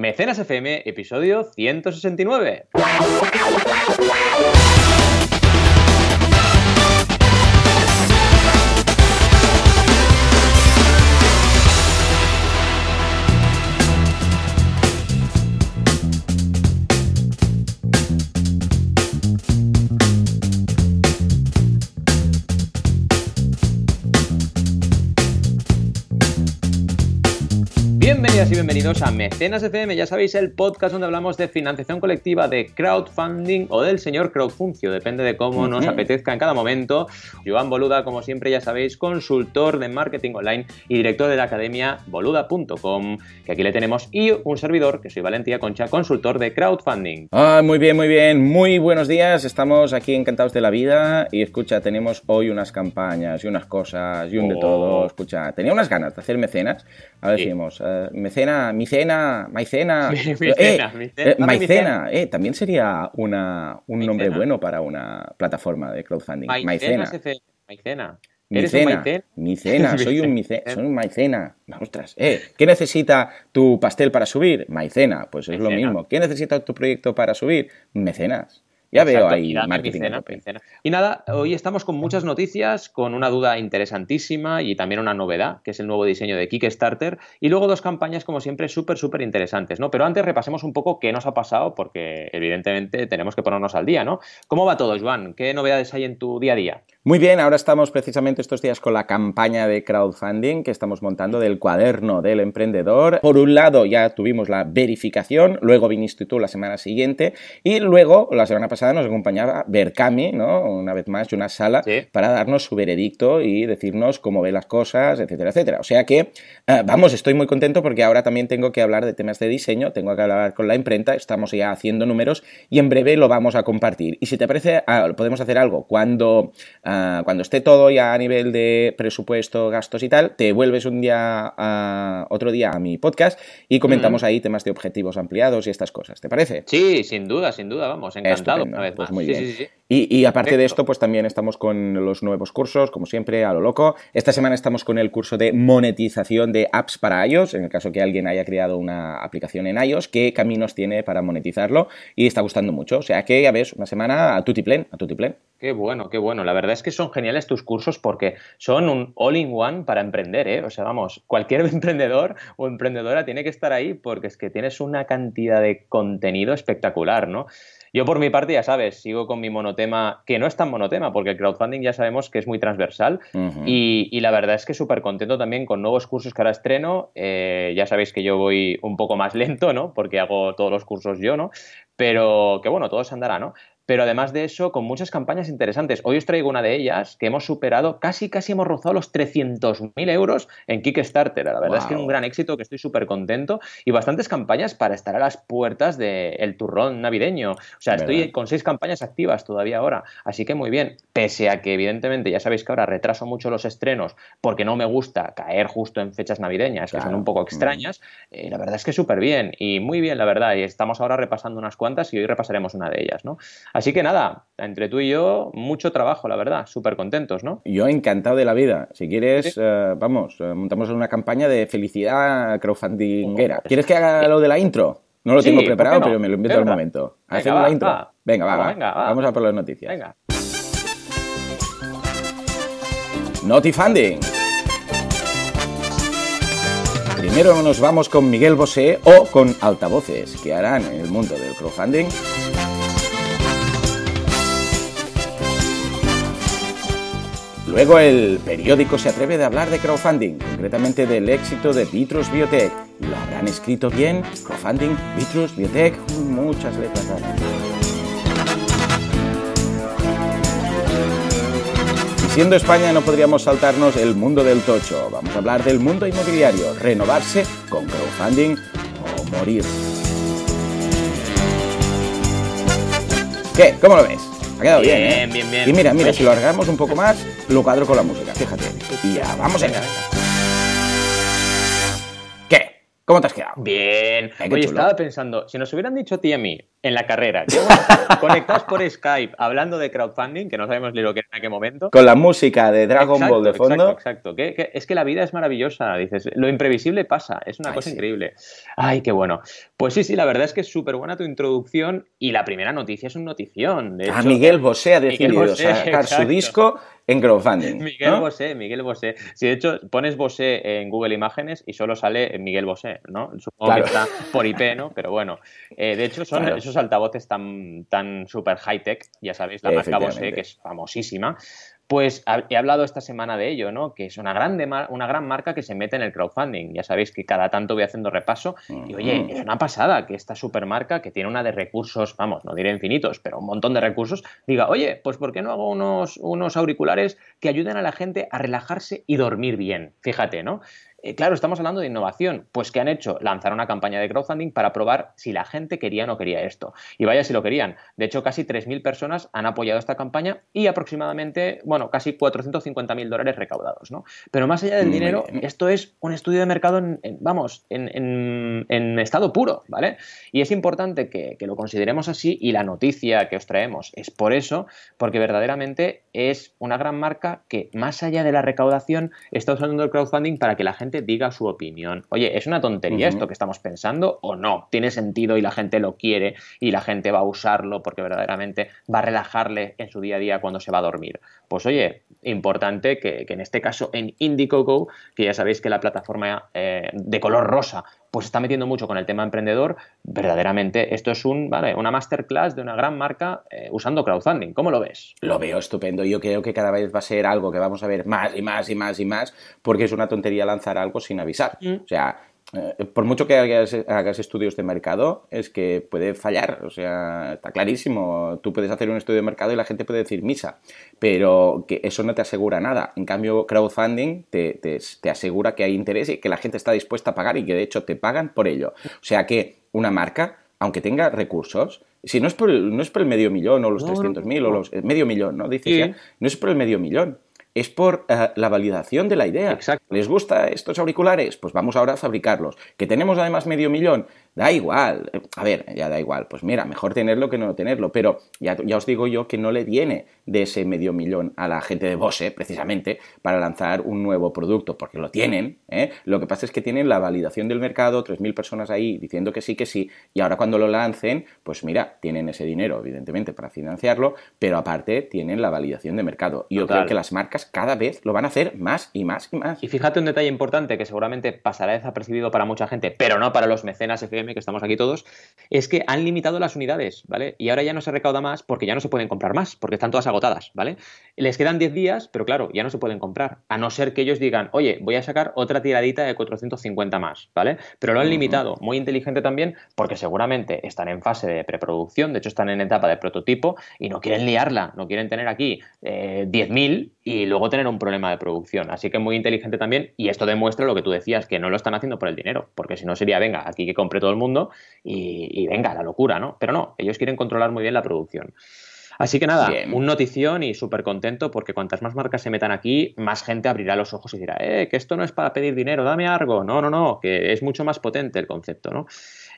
Mecenas FM, episodio 169. Y bienvenidos a Mecenas FM, ya sabéis, el podcast donde hablamos de financiación colectiva, de crowdfunding o del señor crowdfuncio, depende de cómo nos apetezca en cada momento. Joan Boluda, como siempre, ya sabéis, consultor de marketing online y director de la academia boluda.com, que aquí le tenemos, y un servidor, que soy Valentía Concha, consultor de crowdfunding. Ah, muy bien, muy bien, muy buenos días, estamos aquí encantados de la vida y escucha, tenemos hoy unas campañas y unas cosas y un de Oh. todo. Escucha, tenía unas ganas de hacer mecenas, a ver Sí. eh, mecena, micena, maicena, Mi- micena, eh, micena, eh, dame maicena, eh, también sería una, un nombre Maicena. bueno para una plataforma de crowdfunding, maicena. FM, Maicena. ¿Eres un Micena, maicena? micena, soy un Micena. micena, soy un maicena. Ostras, eh, ¿qué necesita tu pastel para subir? Maicena, pues es lo Maicena. mismo. ¿Qué necesita tu proyecto para subir? Mecenas. Ya veo Exacto, ahí y dame marketing. a micena, tope. micena. Y nada, hoy estamos con muchas noticias, con una duda interesantísima y también una novedad, que es el nuevo diseño de Kickstarter, y luego dos campañas, como siempre, súper, súper interesantes, ¿no? Pero antes repasemos un poco qué nos ha pasado, porque evidentemente tenemos que ponernos al día, ¿no? ¿Cómo va todo, Joan? ¿Qué novedades hay en tu día a día? Muy bien, ahora estamos precisamente estos días con la campaña de crowdfunding que estamos montando del cuaderno del emprendedor. Por un lado ya tuvimos la verificación, luego viniste tú la semana siguiente y luego la semana pasada nos acompañaba Berkami, ¿no? Una vez más, una sala Sí. para darnos su veredicto y decirnos cómo ve las cosas, etcétera, etcétera. O sea que, eh, vamos, estoy muy contento porque ahora también tengo que hablar de temas de diseño, tengo que hablar con la imprenta, estamos ya haciendo números y en breve lo vamos a compartir. Y si te parece, ah, podemos hacer algo. Cuando, ah, cuando esté todo ya a nivel de presupuesto, gastos y tal, te vuelves un día, a- otro día a mi podcast y comentamos ahí temas de objetivos ampliados y estas cosas. ¿Te parece? Sí, sin duda, sin duda, vamos, encantado Estupendo, una vez pues Y, y aparte de esto, pues también estamos con los nuevos cursos, como siempre, a lo loco. Esta semana estamos con el curso de monetización de apps para iOS, en el caso que alguien haya creado una aplicación en iOS, qué caminos tiene para monetizarlo y está gustando mucho. O sea que, ya ves, una semana a tutiplén, a tutiplén. Qué bueno, qué bueno. La verdad es que son geniales tus cursos porque son un all-in-one para emprender, ¿eh? O sea, vamos, cualquier emprendedor o emprendedora tiene que estar ahí porque es que tienes una cantidad de contenido espectacular, ¿no? Yo por mi parte, ya sabes, sigo con mi monotema, que no es tan monotema, porque el crowdfunding ya sabemos que es muy transversal. Y la verdad es que súper contento también con nuevos cursos que ahora estreno. Eh, ya sabéis que yo voy un poco más lento, ¿no? Porque hago todos los cursos yo, ¿no? Pero que bueno, todo se andará, ¿no? Pero además de eso, con muchas campañas interesantes. Hoy os traigo una de ellas que hemos superado, casi casi hemos rozado los 300.000 euros en Kickstarter. La verdad es que es un gran éxito, que estoy súper contento. Y bastantes campañas para estar a las puertas del turrón navideño. O sea, estoy con seis campañas activas todavía ahora. Así que muy bien. Pese a que, evidentemente, ya sabéis que ahora retraso mucho los estrenos porque no me gusta caer justo en fechas navideñas, que son un poco Mm. extrañas, eh, la verdad es que súper bien. Y muy bien, la verdad. Y estamos ahora repasando unas cuantas y hoy repasaremos una de ellas, ¿no? Así que nada, entre tú y yo, mucho trabajo, la verdad. Súper contentos, ¿no? Yo encantado de la vida. Si quieres, Sí. eh, vamos, eh, montamos una campaña de felicidad crowdfundinguera. Oh. ¿Quieres que haga lo de la intro? No lo Sí, tengo ¿por preparado, no? pero me lo invento Es al momento. ¿Hacemos la intro? va. Venga, va, va. venga, va. Vamos a por las noticias. Venga. Notifunding. Primero nos vamos con Miguel Bosé o con altavoces que harán en el mundo del crowdfunding. Luego el periódico se atreve de hablar de crowdfunding, concretamente del éxito de Vitrus Biotech. ¿Lo habrán escrito bien? Crowdfunding, Vitrus Biotech, muchas letras raras. Y siendo España no podríamos saltarnos el mundo del tocho. Vamos a hablar del mundo inmobiliario, renovarse con crowdfunding o morir. ¿Qué? ¿Cómo lo ves? Ha quedado bien, Bien, ¿eh? bien, bien. Y mira, mira, si lo alargamos un poco más, lo cuadro con la música, fíjate. Y ya, vamos allá. ¿Qué? ¿Cómo te has quedado? Bien. Oye, estaba pensando, si nos hubieran dicho a ti y a mí en la carrera, conectados por Skype, hablando de crowdfunding, que no sabemos ni lo que era en aquel momento. Con la música de Dragon Ball de fondo. Exacto, exacto. es que la vida es maravillosa, dices, lo imprevisible pasa, es una cosa increíble. Ay, qué bueno. Pues sí, sí, la verdad es que es súper buena tu introducción y la primera noticia es un notición. De ah, Miguel Bosé ha decidido sacar su disco en crowdfunding. Miguel Bosé, Miguel Bosé. Si de hecho pones Bosé en Google Imágenes y solo sale Miguel Bosé, ¿no? Supongo que está por IP, ¿no? Pero bueno, eh, de hecho son esos altavoces tan, tan super high tech, ya sabéis, la marca Bosé, que es famosísima, pues he hablado esta semana de ello, ¿no? Que es una, grande, una gran marca que se mete en el crowdfunding. Ya sabéis que cada tanto voy haciendo repaso. Y oye, es una pasada que esta supermarca, que tiene una de recursos, vamos, no diré infinitos, pero un montón de recursos, diga, oye, pues ¿por qué no hago unos, unos auriculares que ayuden a la gente a relajarse y dormir bien? Fíjate, ¿no? Eh, claro, estamos hablando de innovación. Pues ¿qué han hecho? Lanzar una campaña de crowdfunding para probar si la gente quería o no quería esto. Y vaya si lo querían. De hecho, casi 3.000 personas han apoyado esta campaña y aproximadamente, bueno, casi 450.000 dólares recaudados, ¿no? Pero más allá del dinero, esto es un estudio de mercado, en, vamos, en, estado puro, ¿vale? Y es importante que, que lo consideremos así y la noticia que os traemos es por eso, porque verdaderamente es una gran marca que más allá de la recaudación está usando el crowdfunding para que la gente diga su opinión. Oye, ¿es una tontería esto que estamos pensando o no? ¿Tiene sentido y la gente lo quiere y la gente va a usarlo porque verdaderamente va a relajarle en su día a día cuando se va a dormir? Pues oye, importante que, en este caso en Indiegogo, que ya sabéis que la plataforma eh, de color rosa pues está metiendo mucho con el tema emprendedor, verdaderamente esto es un, ¿vale? una masterclass de una gran marca eh, usando crowdfunding. ¿Cómo lo ves? Lo veo estupendo. Yo creo que cada vez va a ser algo que vamos a ver más y más y más y más, porque es una tontería lanzar algo sin avisar. Mm. O sea, eh, por mucho que hagas, estudios de mercado, es que puede fallar, o sea, está clarísimo. Tú puedes hacer un estudio de mercado y la gente puede decir misa, pero que eso no te asegura nada. En cambio, crowdfunding te, te asegura que hay interés y que la gente está dispuesta a pagar y que de hecho te pagan por ello. O sea que una marca, aunque tenga recursos, si no es por el, no es por el medio millón o los 300.000 o los medio millón, ¿no? Dices no es por el medio millón es por eh, la validación de la idea. Exacto. ¿Les gusta estos auriculares? Pues vamos ahora a fabricarlos. ¿Que tenemos además medio millón? Da igual. A ver, ya da igual. Pues mira, mejor tenerlo que no tenerlo. Pero ya, ya os digo yo que no le viene de ese medio millón a la gente de Bose, precisamente, para lanzar un nuevo producto, porque lo tienen. ¿eh? Lo que pasa es que tienen la validación del mercado, 3.000 personas ahí diciendo que sí, que sí, y ahora cuando lo lancen, pues mira, tienen ese dinero, evidentemente, para financiarlo, pero aparte tienen la validación de mercado. Y yo creo que las marcas cada vez lo van a hacer más y más y más. Y fíjate un detalle importante que seguramente pasará desapercibido para mucha gente, pero no para los mecenas Que estamos aquí todos, es que han limitado las unidades, ¿vale? Y ahora ya no se recauda más porque ya no se pueden comprar más, porque están todas agotadas, ¿vale? Les quedan 10 días, pero claro, ya no se pueden comprar, a no ser que ellos digan, oye, voy a sacar otra tiradita de 450 más, ¿vale? Pero lo han limitado, muy inteligente también, porque seguramente están en fase de preproducción, de hecho están en etapa de prototipo y no quieren liarla, no quieren tener aquí eh, 10.000 y luego tener un problema de producción. Así que muy inteligente también, y esto demuestra lo que tú decías, que no lo están haciendo por el dinero, porque si no sería, venga, aquí que compre todo el mundo y, y venga, la locura, ¿no? Pero no, ellos quieren controlar muy bien la producción. Así que nada, un notición y súper contento porque cuantas más marcas se metan aquí, más gente abrirá los ojos y dirá, eh, que esto no es para pedir dinero, dame algo. No, no, no, que es mucho más potente el concepto, ¿no?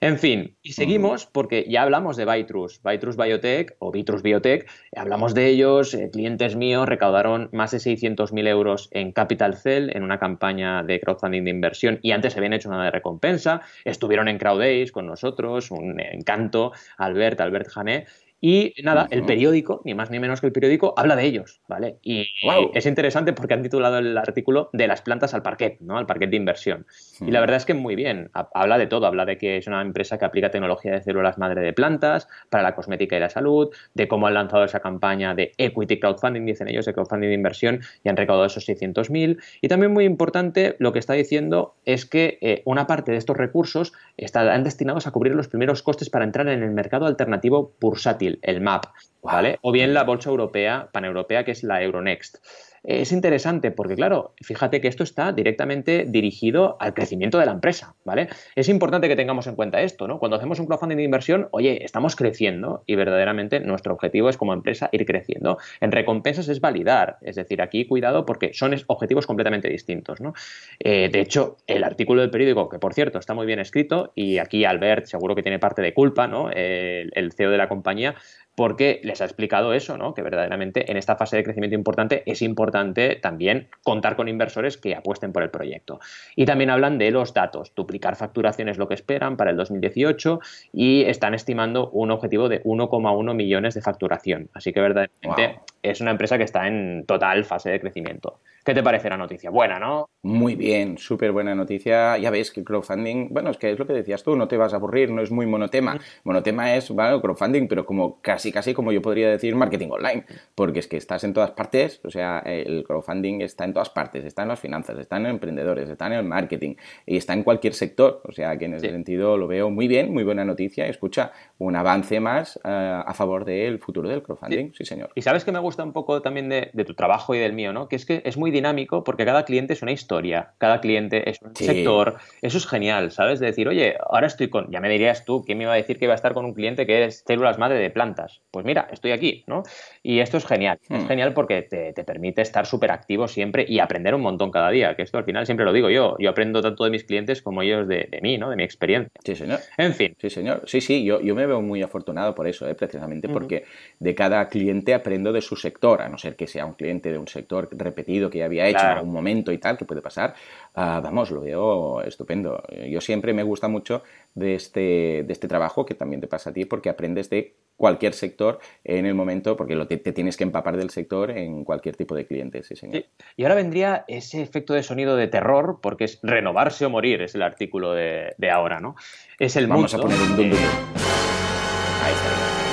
En fin, y seguimos porque ya hablamos de Vitrus, Vitrus Biotech o Vitrus Biotech, hablamos de ellos, eh, clientes míos recaudaron más de 600.000 euros en Capital Cell en una campaña de crowdfunding de inversión y antes se habían hecho una de recompensa, estuvieron en CrowdAce con nosotros, un encanto, Albert, Albert Jané, y nada, el periódico, ni más ni menos que el periódico, habla de ellos, ¿vale? Y es interesante porque han titulado el artículo de las plantas al parquet, ¿no? Al parquet de inversión. Y la verdad es que muy bien, habla de todo, habla de que es una empresa que aplica tecnología de células madre de plantas para la cosmética y la salud, de cómo han lanzado esa campaña de equity crowdfunding, dicen ellos, de crowdfunding de inversión y han recaudado esos 600.000. Y también muy importante, lo que está diciendo es que eh, una parte de estos recursos estarán destinados a cubrir los primeros costes para entrar en el mercado alternativo bursátil el MAP, ¿vale? O bien la bolsa europea, paneuropea, que es la Euronext. Es interesante porque, claro, fíjate que esto está directamente dirigido al crecimiento de la empresa, ¿vale? Es importante que tengamos en cuenta esto, ¿no? Cuando hacemos un crowdfunding de inversión, oye, estamos creciendo y verdaderamente nuestro objetivo es como empresa ir creciendo. En recompensas es validar, es decir, aquí cuidado porque son objetivos completamente distintos, ¿no? Eh, de hecho, el artículo del periódico, que por cierto está muy bien escrito, y aquí Albert seguro que tiene parte de culpa, ¿no? el CEO de la compañía, porque les ha explicado eso, ¿no? Que verdaderamente en esta fase de crecimiento importante es importante también contar con inversores que apuesten por el proyecto. Y también hablan de los datos. Duplicar facturación es lo que esperan para el 2018 y están estimando un objetivo de 1,1 millones de facturación. Así que verdaderamente es una empresa que está en total fase de crecimiento. ¿Qué te parece la noticia? Buena, ¿no? Muy bien, súper buena noticia. Ya ves que el crowdfunding, bueno, es que es lo que decías tú, no te vas a aburrir, no es muy monotema. Monotema es, bueno, crowdfunding, pero como casi, casi como yo podría decir marketing online, porque es que estás en todas partes, o sea, el crowdfunding está en todas partes, está en las finanzas, está en emprendedores, está en el marketing y está en cualquier sector. O sea, que en ese sentido lo veo muy bien, muy buena noticia. Escucha, un avance más eh, a favor del futuro del crowdfunding, sí. señor. Y sabes que me gusta un poco también de, de tu trabajo y del mío, ¿no? Que es que es muy dinámico porque cada cliente es una historia, cada cliente es un sector. Eso es genial, ¿sabes? De decir, oye, ahora estoy con, ya me dirías tú, ¿quién me iba a decir que iba a estar con un cliente que es células madre de plantas? Pues mira, estoy aquí, ¿no? Y esto es genial, es hmm. genial porque te, permite estar súper activo siempre y aprender un montón cada día, que esto al final siempre lo digo yo, yo aprendo tanto de mis clientes como ellos de, mí, ¿no? De mi experiencia. Sí, señor. En fin. Sí, señor. Sí, sí, yo, yo me veo muy afortunado por eso, ¿eh? precisamente porque de cada cliente aprendo de su sector, a no ser que sea un cliente de un sector repetido que ya había hecho en algún momento y tal, que puede pasar, ah, vamos, lo veo estupendo. Yo siempre me gusta mucho de este, de este trabajo, que también te pasa a ti, porque aprendes de cualquier sector en el momento, porque lo te, tienes que empapar del sector en cualquier tipo de cliente, sí, señor. Y ahora vendría ese efecto de sonido de terror, porque es renovarse o morir, es el artículo de, ahora, ¿no? Es el Vamos a poner un dum, Ahí está.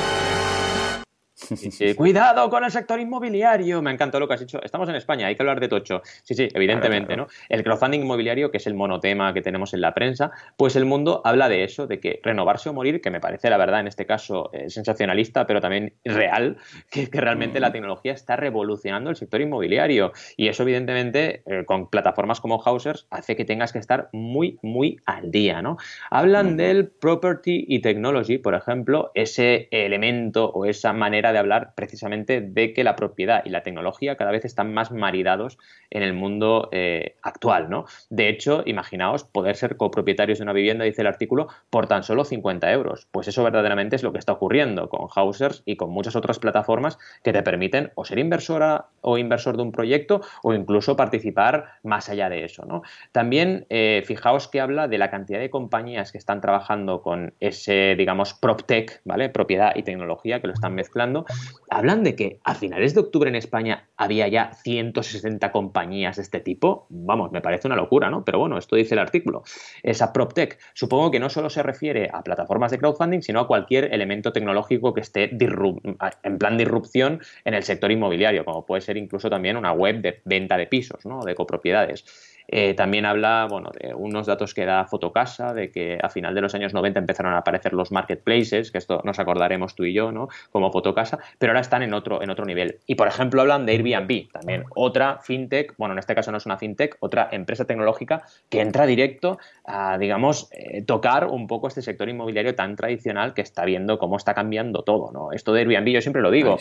Cuidado con el sector inmobiliario. Me encantado lo que has dicho. Estamos en España, hay que hablar de tocho. Sí, sí, evidentemente, ¿no? El crowdfunding inmobiliario, que es el monotema que tenemos en la prensa, pues el mundo habla de eso, de que renovarse o morir, que me parece la verdad en este caso eh, sensacionalista, pero también real, que, que realmente la tecnología está revolucionando el sector inmobiliario. Y eso, evidentemente, eh, con plataformas como Hausers, hace que tengas que estar muy, muy al día, ¿no? Hablan del property y technology, por ejemplo, ese elemento o esa manera de hablar precisamente de que la propiedad y la tecnología cada vez están más maridados en el mundo eh, actual, ¿no? De hecho, imaginaos poder ser copropietarios de una vivienda, dice el artículo, por tan solo 50 euros. Pues eso verdaderamente es lo que está ocurriendo con Hausers y con muchas otras plataformas que te permiten o ser inversora o inversor de un proyecto o incluso participar más allá de eso. También eh, fijaos que habla de la cantidad de compañías que están trabajando con ese, digamos, PropTech, ¿vale? Propiedad y tecnología que lo están mezclando hablan de que a finales de octubre en España había ya 160 compañías de este tipo. Vamos, me parece una locura, ¿no? Pero bueno, esto dice el artículo. Esa PropTech, supongo que no solo se refiere a plataformas de crowdfunding, sino a cualquier elemento tecnológico que esté en plan de irrupción en el sector inmobiliario, como puede ser incluso también una web de venta de pisos, ¿no? De copropiedades. Eh, también habla bueno, de unos datos que da Fotocasa, de que a final de los años 90 empezaron a aparecer los marketplaces, que esto nos acordaremos tú y yo, ¿no? Como Fotocasa, pero ahora están en otro, en otro nivel. Y por ejemplo hablan de Airbnb, también otra fintech, bueno, en este caso no es una fintech, otra empresa tecnológica que entra directo a, digamos, eh, tocar un poco este sector inmobiliario tan tradicional que está viendo cómo está cambiando todo, ¿no? Esto de Airbnb yo siempre lo digo.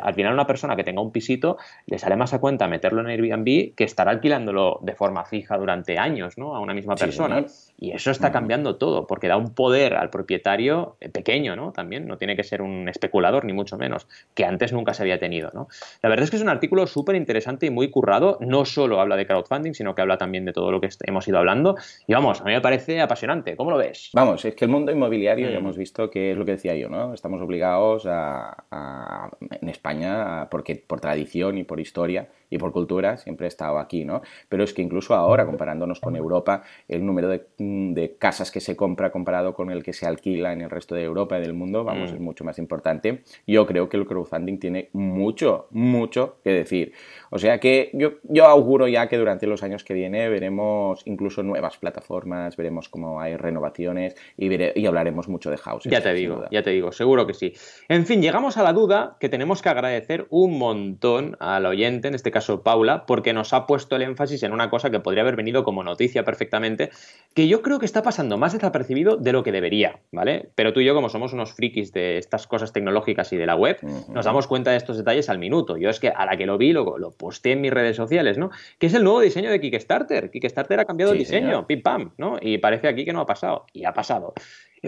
al final una persona que tenga un pisito le sale más a cuenta meterlo en Airbnb que estar alquilándolo de forma fija durante años, ¿no? A una misma persona. Y eso está cambiando todo, porque da un poder al propietario eh, pequeño, ¿no? También no tiene que ser un especulador, ni mucho menos, que antes nunca se había tenido, ¿no? La verdad es que es un artículo súper interesante y muy currado. No solo habla de crowdfunding, sino que habla también de todo lo que hemos ido hablando. Y vamos, a mí me parece apasionante. ¿Cómo lo ves? Vamos, es que el mundo inmobiliario ya mm. hemos visto que es lo que decía yo, ¿no? Estamos obligados a, en España, porque por tradición y por historia, y por cultura siempre ha estado aquí, ¿no? Pero es que incluso ahora, comparándonos con Europa, el número de mm, de casas que se compra comparado con el que se alquila en el resto de Europa y del mundo, vamos, mm. es mucho más importante. Yo creo que el crowdfunding tiene mucho, mucho que decir. O sea que yo, yo auguro ya que durante los años que viene veremos incluso nuevas plataformas, veremos cómo hay renovaciones y, y hablaremos mucho de house. Ya te digo, ya te digo, seguro que sí. En fin, llegamos a la duda que tenemos que agradecer un montón al oyente, en este caso Paula, porque nos ha puesto el énfasis en una cosa que podría haber venido como noticia perfectamente, que yo creo que está pasando más desapercibido de lo que debería, ¿vale? Pero tú y yo, como somos unos frikis de estas cosas tecnológicas y de la web, nos damos cuenta de estos detalles al minuto. Yo es que a la que lo vi, lo, lo posté en mis redes sociales, ¿no? Que es el nuevo diseño de Kickstarter. Kickstarter ha cambiado el diseño, pim pam, ¿no? Y parece aquí que no ha pasado. Y ha pasado.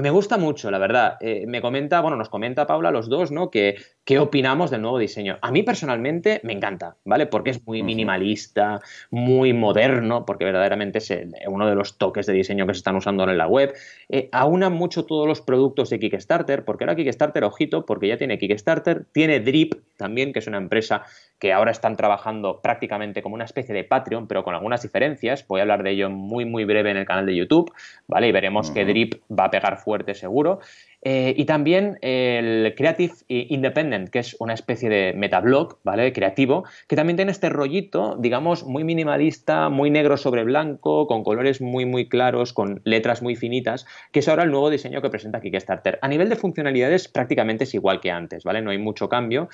Me gusta mucho, la verdad. Eh, me comenta, bueno, nos comenta Paula los dos, ¿no? Que qué opinamos del nuevo diseño. A mí personalmente me encanta, ¿vale? Porque es muy minimalista, muy moderno, porque verdaderamente es uno de los toques de diseño que se están usando en la web. Eh, aúna mucho todos los productos de Kickstarter, porque ahora Kickstarter, ojito, porque ya tiene Kickstarter, tiene Drip también, que es una empresa que ahora están trabajando prácticamente como una especie de Patreon, pero con algunas diferencias. Voy a hablar de ello muy, muy breve en el canal de YouTube, ¿vale? Y veremos que Drip va a pegar fuerte seguro. Eh, y también el Creative Independent, que es una especie de metablog, ¿vale? Creativo, que también tiene este rollito, digamos, muy minimalista, muy negro sobre blanco, con colores muy, muy claros, con letras muy finitas, que es ahora el nuevo diseño que presenta Kickstarter. A nivel de funcionalidades, prácticamente es igual que antes, ¿vale? No hay mucho cambio.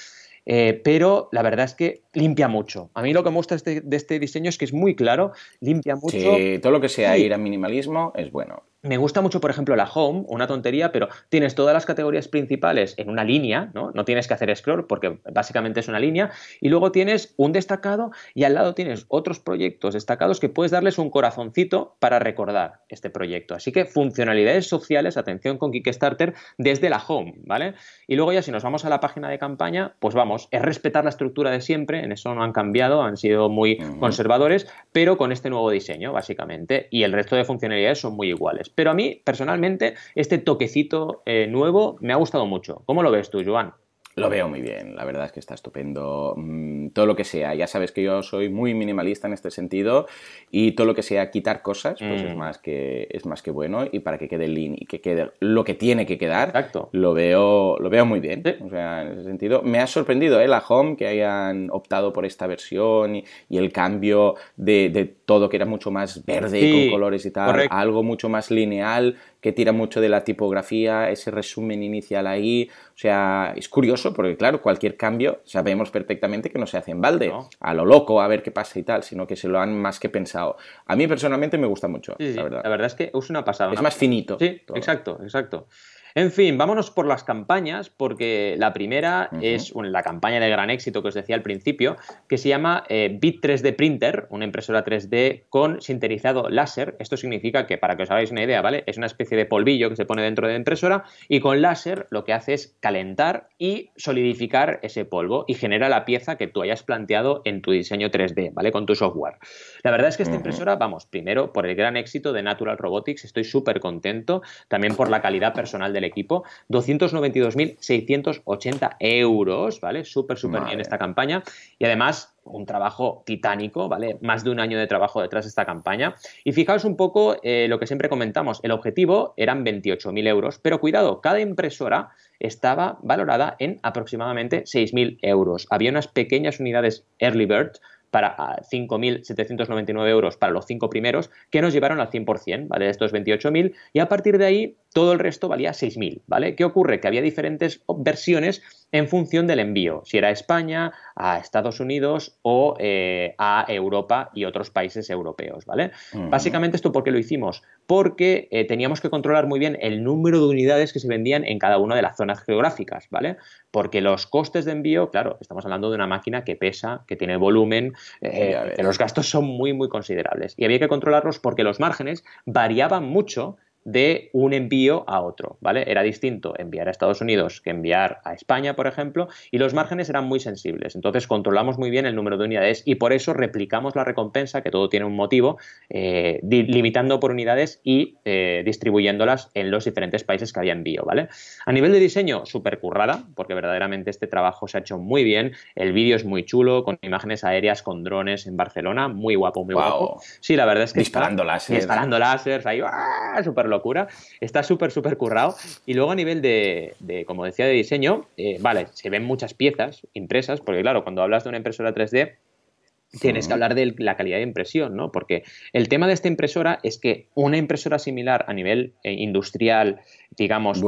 Eh, pero la verdad es que limpia mucho. A mí lo que me gusta este, de este diseño es que es muy claro, limpia mucho. Sí, todo lo que sea ir a minimalismo es bueno. Me gusta mucho, por ejemplo, la home, una tontería, pero tienes todas las categorías principales en una línea, ¿no? No tienes que hacer scroll porque básicamente es una línea, y luego tienes un destacado y al lado tienes otros proyectos destacados que puedes darles un corazoncito para recordar este proyecto. Así que funcionalidades sociales, atención con Kickstarter, desde la home, ¿vale? Y luego ya si nos vamos a la página de campaña, pues vamos, es respetar la estructura de siempre, en eso no han cambiado, han sido muy conservadores, pero con este nuevo diseño, básicamente, y el resto de funcionalidades son muy iguales. Pero a mí, personalmente, este toquecito eh, nuevo me ha gustado mucho. ¿Cómo lo ves tú, Joan? Lo veo muy bien, la verdad es que está estupendo. Mm, todo lo que sea, ya sabes que yo soy muy minimalista en este sentido y todo lo que sea quitar cosas, pues es, mm. más que, es más que bueno y para que quede lean y que quede lo que tiene que quedar, lo veo lo veo muy bien. O sea, en ese sentido, me ha sorprendido ¿eh? la Home que hayan optado por esta versión y, el cambio de, todo que era mucho más verde y con colores y tal, algo mucho más lineal que tira mucho de la tipografía, ese resumen inicial ahí. O sea, es curioso porque, claro, cualquier cambio sabemos perfectamente que no se hace en balde, a lo loco, a ver qué pasa y tal, sino que se lo han más que pensado. A mí personalmente me gusta mucho, la verdad. La verdad es que es una pasada. Es más finito. Sí, exacto, exacto. En fin, vámonos por las campañas, porque la primera es la campaña de gran éxito que os decía al principio, que se llama eh, Bit 3D Printer, una impresora 3D con sinterizado láser. Esto significa que, para que os hagáis una idea, ¿vale? Es una especie de polvillo que se pone dentro de la impresora y con láser lo que hace es calentar y solidificar ese polvo y genera la pieza que tú hayas planteado en tu diseño 3D, ¿vale? Con tu software. La verdad es que esta impresora, vamos, primero por el gran éxito de Natural Robotics, estoy súper contento, también por la calidad personal del equipo, 292.680 euros, ¿vale? Súper, súper bien esta campaña y además un trabajo titánico, ¿vale? Más de un año de trabajo detrás de esta campaña. Y fijaos un poco eh, lo que siempre comentamos, el objetivo eran 28.000 euros, pero cuidado, cada impresora estaba valorada en aproximadamente 6.000 euros. Había unas pequeñas unidades Early Bird para 5.799 euros para los cinco primeros, que nos llevaron al 100%, ¿vale? De estos 28.000, y a partir de ahí todo el resto valía 6.000, ¿vale? ¿Qué ocurre? Que había diferentes versiones en función del envío, si era a España, a Estados Unidos o eh, a Europa y otros países europeos, ¿vale? Básicamente esto, ¿por qué lo hicimos? Porque eh, teníamos que controlar muy bien el número de unidades que se vendían en cada una de las zonas geográficas, ¿vale? Porque los costes de envío, claro, estamos hablando de una máquina que pesa, que tiene volumen, eh, los gastos son muy, muy considerables. Y había que controlarlos porque los márgenes variaban mucho de un envío a otro, ¿vale? Era distinto enviar a Estados Unidos que enviar a España, por ejemplo, y los márgenes eran muy sensibles. Entonces controlamos muy bien el número de unidades y por eso replicamos la recompensa, que todo tiene un motivo, eh, limitando por unidades y eh, distribuyéndolas en los diferentes países que había envío, ¿vale? A nivel de diseño, súper currada, porque verdaderamente este trabajo se ha hecho muy bien. El vídeo es muy chulo, con imágenes aéreas, con drones en Barcelona, muy guapo, muy guapo. Sí, la verdad es que... Disparando láser. Disparando láser, ahí, ¡ah! súper locura. Está súper, súper currado. Y luego a nivel de, como decía, de diseño, eh, vale, se ven muchas piezas impresas, porque claro, cuando hablas de una impresora 3D, tienes que hablar de la calidad de impresión, ¿no? Porque el tema de esta impresora es que una impresora similar a nivel eh, industrial, digamos,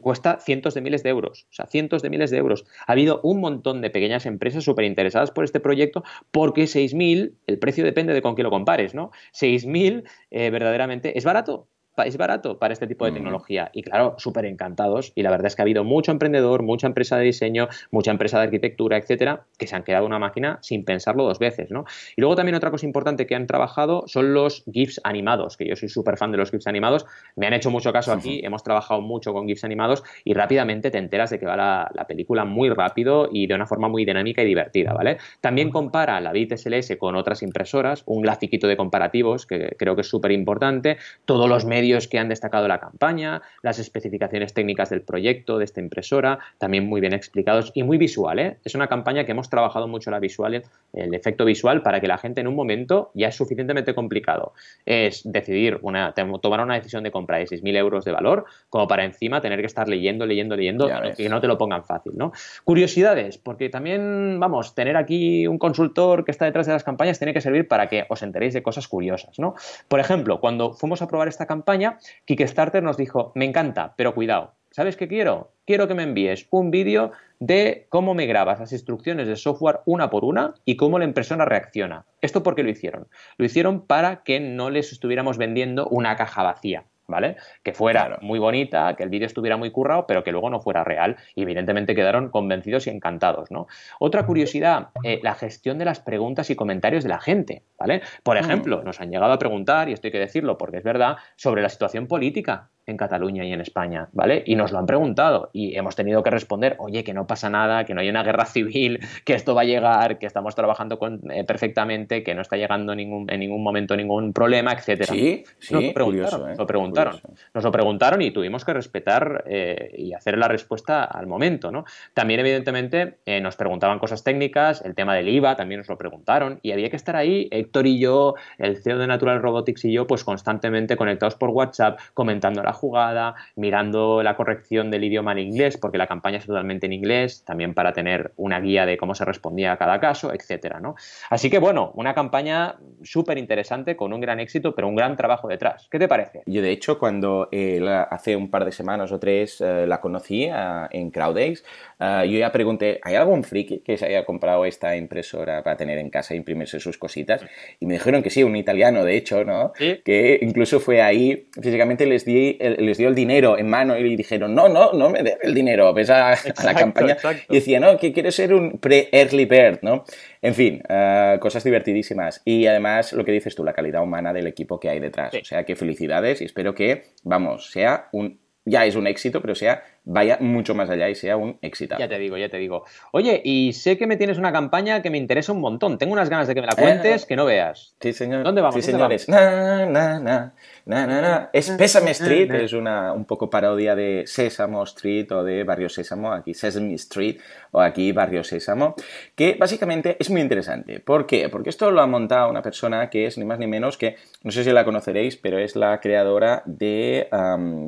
cuesta cientos de miles de euros. O sea, cientos de miles de euros. Ha habido un montón de pequeñas empresas súper interesadas por este proyecto porque 6.000, el precio depende de con qué lo compares, ¿no? 6.000 eh, verdaderamente es barato es barato para este tipo de tecnología. Y claro, súper encantados. Y la verdad es que ha habido mucho emprendedor, mucha empresa de diseño, mucha empresa de arquitectura, etcétera, que se han quedado una máquina sin pensarlo dos veces, ¿no? Y luego también otra cosa importante que han trabajado son los GIFs animados, que yo soy súper fan de los GIFs animados. Me han hecho mucho caso aquí, hemos trabajado mucho con GIFs animados y rápidamente te enteras de que va la, película muy rápido y de una forma muy dinámica y divertida, ¿vale? También compara la Bit SLS con otras impresoras, un grafiquito de comparativos que creo que es súper importante, todos los medios que han destacado la campaña, las especificaciones técnicas del proyecto, de esta impresora, también muy bien explicados y muy visual. ¿eh? Es una campaña que hemos trabajado mucho la visual, el efecto visual, para que la gente en un momento ya es suficientemente complicado. Es decidir, una, tomar una decisión de compra de 6.000 euros de valor, como para encima tener que estar leyendo, leyendo, leyendo, y que no te lo pongan fácil. ¿no? Curiosidades, porque también, vamos, tener aquí un consultor que está detrás de las campañas tiene que servir para que os enteréis de cosas curiosas. ¿no? Por ejemplo, cuando fuimos a probar esta campaña, Kickstarter nos dijo, me encanta, pero cuidado, ¿sabes qué quiero? Quiero que me envíes un vídeo de cómo me grabas las instrucciones de software una por una y cómo la impresora reacciona. ¿Esto por qué lo hicieron? Lo hicieron para que no les estuviéramos vendiendo una caja vacía. ¿Vale? Que fuera muy bonita, que el vídeo estuviera muy currado, pero que luego no fuera real. Y evidentemente quedaron convencidos y encantados, ¿no? Otra curiosidad, eh, la gestión de las preguntas y comentarios de la gente, ¿vale? Por ejemplo, nos han llegado a preguntar, y esto hay que decirlo porque es verdad, sobre la situación política en Cataluña y en España, ¿vale? Y nos lo han preguntado y hemos tenido que responder, oye, que no pasa nada, que no hay una guerra civil, que esto va a llegar, que estamos trabajando con, eh, perfectamente, que no está llegando ningún, en ningún momento ningún problema, etcétera. Sí, sí, nos lo preguntaron, ¿eh? lo preguntaron. Nos lo preguntaron y tuvimos que respetar eh, y hacer la respuesta al momento, ¿no? También, evidentemente, nos preguntaban cosas técnicas, el tema del IVA también nos lo preguntaron y había que estar ahí, Héctor y yo, el CEO de Natural Robotics y yo, pues constantemente conectados por WhatsApp, comentando la jugada, mirando la corrección del idioma en inglés, porque la campaña es totalmente en inglés, también para tener una guía de cómo se respondía a cada caso, etcétera, ¿no? Así que bueno, una campaña súper interesante, con un gran éxito, pero un gran trabajo detrás. ¿Qué te parece? Yo, de hecho, cuando eh, hace un par de semanas o tres eh, la conocí eh, en CrowdX, yo ya pregunté, ¿hay algún friki que se haya comprado esta impresora para tener en casa e imprimirse sus cositas? Y me dijeron que sí, un italiano, de hecho, ¿no? Que incluso fue ahí, físicamente les di les dio el dinero en mano y dijeron, no, no, no me dé el dinero, ves a, la campaña. Y decía, no, que quiero ser un pre-early bird, ¿no? En fin, eh, cosas divertidísimas. Y además, lo que dices tú, la calidad humana del equipo que hay detrás. O sea, que felicidades y espero que, vamos, sea un ya es un éxito, pero sea vaya mucho más allá y sea un éxito. Ya te digo, ya te digo. Oye, y sé que me tienes una campaña que me interesa un montón. Tengo unas ganas de que me la cuentes eh, que no veas. Sí, señor. ¿Dónde vamos? Sí, señores. Na, na, na, na, Es Pésame Street, es una un poco parodia de Sésamo Street o de Barrio Sésamo, aquí Sesame Street o aquí Barrio Sésamo, que básicamente es muy interesante. ¿Por qué? Porque esto lo ha montado una persona que es ni más ni menos que, no sé si la conoceréis, pero es la creadora de,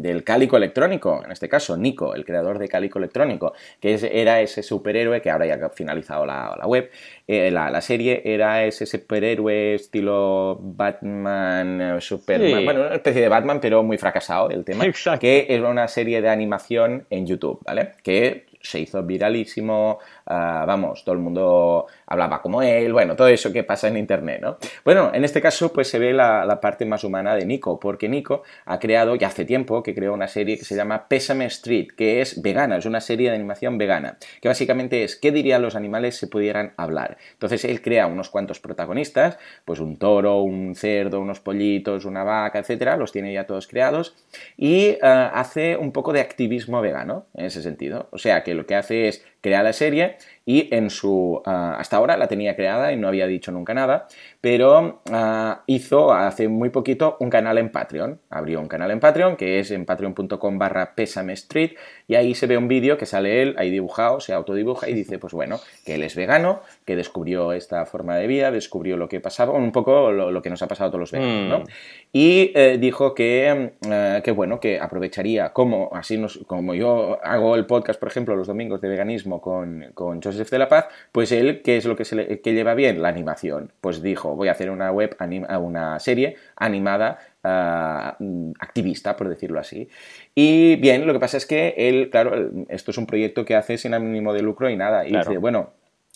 del cálico electrónico, en este caso, Nico el creador de Calico Electrónico, que era ese superhéroe que ahora ya ha finalizado la, web, eh, la, serie era ese superhéroe estilo Batman, eh, Superman, bueno, una especie de Batman, pero muy fracasado el tema, que era una serie de animación en YouTube, ¿vale? Que se hizo viralísimo, ah, vamos, todo el mundo hablaba como él, bueno, todo eso que pasa en Internet, ¿no? Bueno, en este caso pues se ve la, parte más humana de Nico, porque Nico ha creado, ya hace tiempo, que creó una serie que se llama Pésame Street, que es vegana, es una serie de animación vegana, que básicamente es qué dirían los animales si pudieran hablar. Entonces él crea unos cuantos protagonistas, pues un toro, un cerdo, unos pollitos, una vaca, etcétera, los tiene ya todos creados y eh, hace un poco de activismo vegano en ese sentido. O sea que lo que hace es crear la serie y en su eh, hasta ahora la tenía creada y no había dicho nunca nada, pero eh, hizo hace muy poquito un canal en Patreon. Abrió un canal en Patreon que es en patreon.com barra Pesame Street y ahí se ve un vídeo que sale él ahí dibujado, se autodibuja y dice pues bueno, que él es vegano, que descubrió esta forma de vida, descubrió lo que pasaba, un poco lo, que nos ha pasado a todos los veganos, ¿no? Mm. Y eh, dijo que, que, bueno, que aprovecharía como así nos, como yo hago el podcast, por ejemplo, los domingos de veganismo con, con Joseph de la Paz, pues él, ¿qué es lo que, se le, que lleva bien? La animación. Pues dijo, voy a hacer una web, una serie animada ah, activista, por decirlo así. Y bien, lo que pasa es que él, claro, esto es un proyecto que hace sin ánimo de lucro y nada. Y dice, bueno,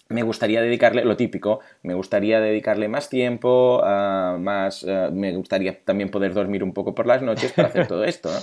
me gustaría dedicarle, lo típico, me gustaría dedicarle más tiempo, ah, más, ah, me gustaría también poder dormir un poco por las noches para hacer todo esto, ¿no?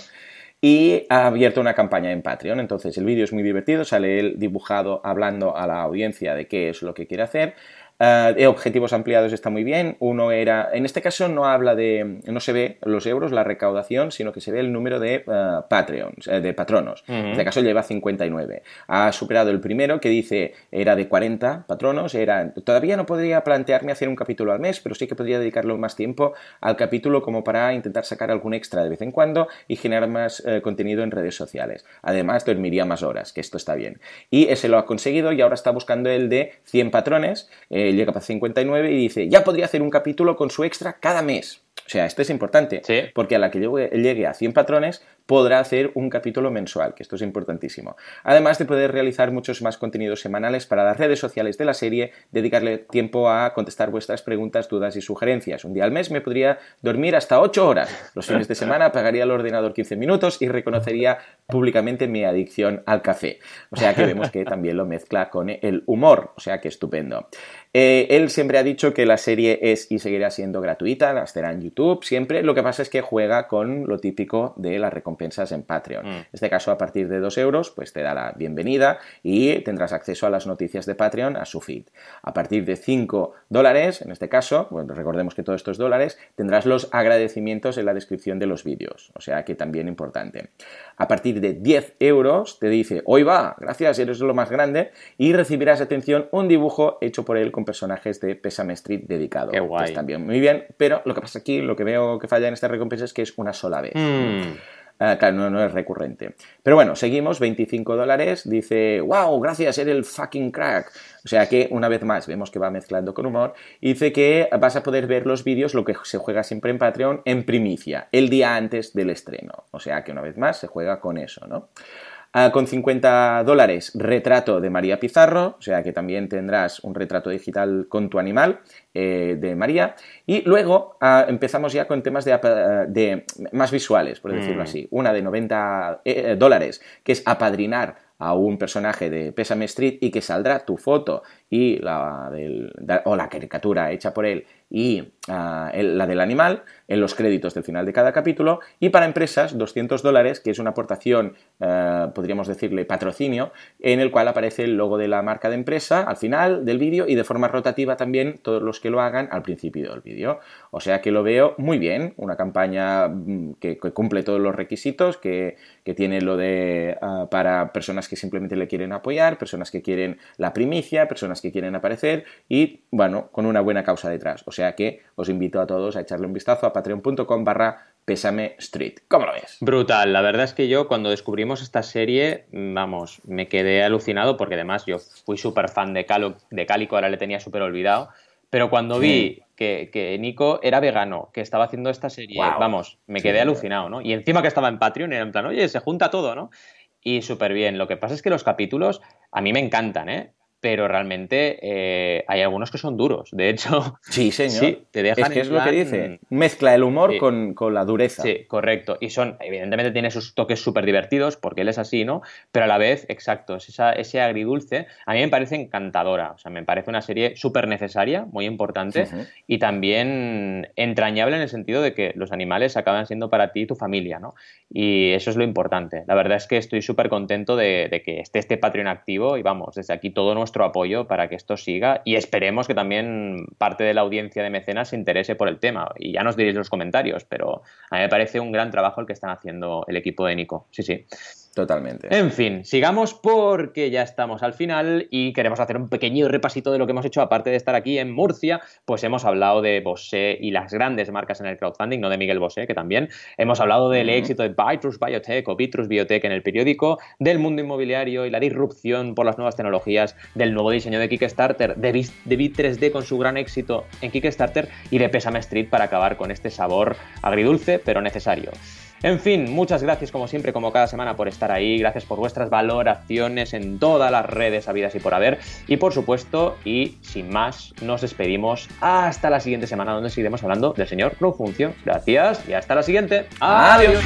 Y ha abierto una campaña en Patreon. Entonces el vídeo es muy divertido, sale él dibujado hablando a la audiencia de qué es lo que quiere hacer. Uh, objetivos ampliados está muy bien. Uno era, en este caso no habla de, no se ve los euros, la recaudación, sino que se ve el número de uh, Patreons, eh, de patronos. En este caso lleva 59. Ha superado el primero que dice era de 40 patronos. Era, todavía no podría plantearme hacer un capítulo al mes, pero sí que podría dedicarlo más tiempo al capítulo como para intentar sacar algún extra de vez en cuando y generar más contenido en redes sociales. Además, dormiría más horas, que esto está bien. Y ese lo ha conseguido y ahora está buscando el de 100 patrones llega para 59 y dice, ya podría hacer un capítulo con su extra cada mes. O sea, esto es importante, porque a la que llegue a 100 patrones podrá hacer un capítulo mensual, que esto es importantísimo. Además de poder realizar muchos más contenidos semanales para las redes sociales de la serie, dedicarle tiempo a contestar vuestras preguntas, dudas y sugerencias. Un día al mes me podría dormir hasta 8 horas. Los fines de semana apagaría el ordenador 15 minutos y reconocería públicamente mi adicción al café. O sea que vemos que también lo mezcla con el humor, o sea que estupendo. Eh, él siempre ha dicho que la serie es y seguirá siendo gratuita, la estará en YouTube siempre. Lo que pasa es que juega con lo típico de la recompensa recompensas en Patreon. Mm. En este caso, a partir de 2 euros, pues te da la bienvenida y tendrás acceso a las noticias de Patreon, a su feed. A partir de 5 dólares, en este caso, bueno, recordemos que todo esto es dólares, tendrás los agradecimientos en la descripción de los vídeos. O sea que también importante. A partir de 10 euros, te dice, hoy va, gracias, eres lo más grande, y recibirás atención un dibujo hecho por él con personajes de Pesame Street dedicado. Qué guay. también muy bien, pero lo que pasa aquí, lo que veo que falla en esta recompensa es que es una sola vez. Mm. Ah, claro, no, es recurrente. Pero bueno, seguimos, 25 dólares. Dice, wow, gracias, eres el fucking crack. O sea que, una vez más, vemos que va mezclando con humor. Dice que vas a poder ver los vídeos, lo que se juega siempre en Patreon, en primicia, el día antes del estreno. O sea que, una vez más, se juega con eso, ¿no? Ah, con 50 dólares, retrato de María Pizarro, o sea que también tendrás un retrato digital con tu animal eh, de María. Y luego ah, empezamos ya con temas de, más visuales, por decirlo mm. así. Una de 90 eh, dólares, que es apadrinar a un personaje de Pésame Street y que saldrá tu foto y la del, o la caricatura hecha por él y ah, la del animal en los créditos del final de cada capítulo. Y para empresas 200 dólares que es una aportación ah, podríamos decirle patrocinio en el cual aparece el logo de la marca de empresa al final del vídeo y de forma rotativa también todos los que lo hagan al principio del vídeo. O sea que lo veo muy bien una campaña mm, que, cumple todos los requisitos que, tiene lo de ah, para personas que simplemente le quieren apoyar personas que quieren la primicia personas que quieren aparecer y bueno con una buena causa detrás que os invito a todos a echarle un vistazo a patreon.com barra Pésame Street. ¿Cómo lo ves? Brutal. La verdad es que yo cuando descubrimos esta serie, vamos, me quedé alucinado porque además yo fui súper fan de, de Cálico, ahora le tenía súper olvidado. Pero cuando vi que, Nico era vegano, que estaba haciendo esta serie, vamos, me quedé alucinado, ¿no? Y encima que estaba en Patreon, era en plan, oye, se junta todo, ¿no? Y súper bien. Lo que pasa es que los capítulos a mí me encantan, ¿eh? Pero realmente eh, hay algunos que son duros. De hecho, sí, señor. te dejan es que es lo que dice. Mezcla el humor con, la dureza. Sí, correcto. Y son, evidentemente, tiene sus toques súper divertidos, porque él es así, ¿no? Pero a la vez, exacto, es ese agridulce. A mí me parece encantadora. O sea, me parece una serie súper necesaria, muy importante, y también entrañable en el sentido de que los animales acaban siendo para ti tu familia, ¿no? Y eso es lo importante. La verdad es que estoy súper contento de, de que esté este Patreon activo y vamos, desde aquí todo nuestro nuestro apoyo para que esto siga y esperemos que también parte de la audiencia de mecenas se interese por el tema. Y ya nos diréis los comentarios, pero a mí me parece un gran trabajo el que están haciendo el equipo de Nico. Sí, sí. Totalmente. En fin, sigamos porque ya estamos al final y queremos hacer un pequeño repasito de lo que hemos hecho, aparte de estar aquí en Murcia, pues hemos hablado de Bosé y las grandes marcas en el crowdfunding, no de Miguel Bosé, que también hemos hablado del éxito de Vitrus Biotech o Vitrus Biotech en el periódico, del mundo inmobiliario y la disrupción por las nuevas tecnologías, del nuevo diseño de Kickstarter, de Bit 3D con su gran éxito en Kickstarter y de Pesame Street para acabar con este sabor agridulce pero necesario. En fin, muchas gracias como siempre, como cada semana, por estar ahí. Gracias por vuestras valoraciones en todas las redes habidas y por haber. Y por supuesto, y sin más, nos despedimos hasta la siguiente semana donde seguiremos hablando del señor Funcio. Gracias y hasta la siguiente. Adiós.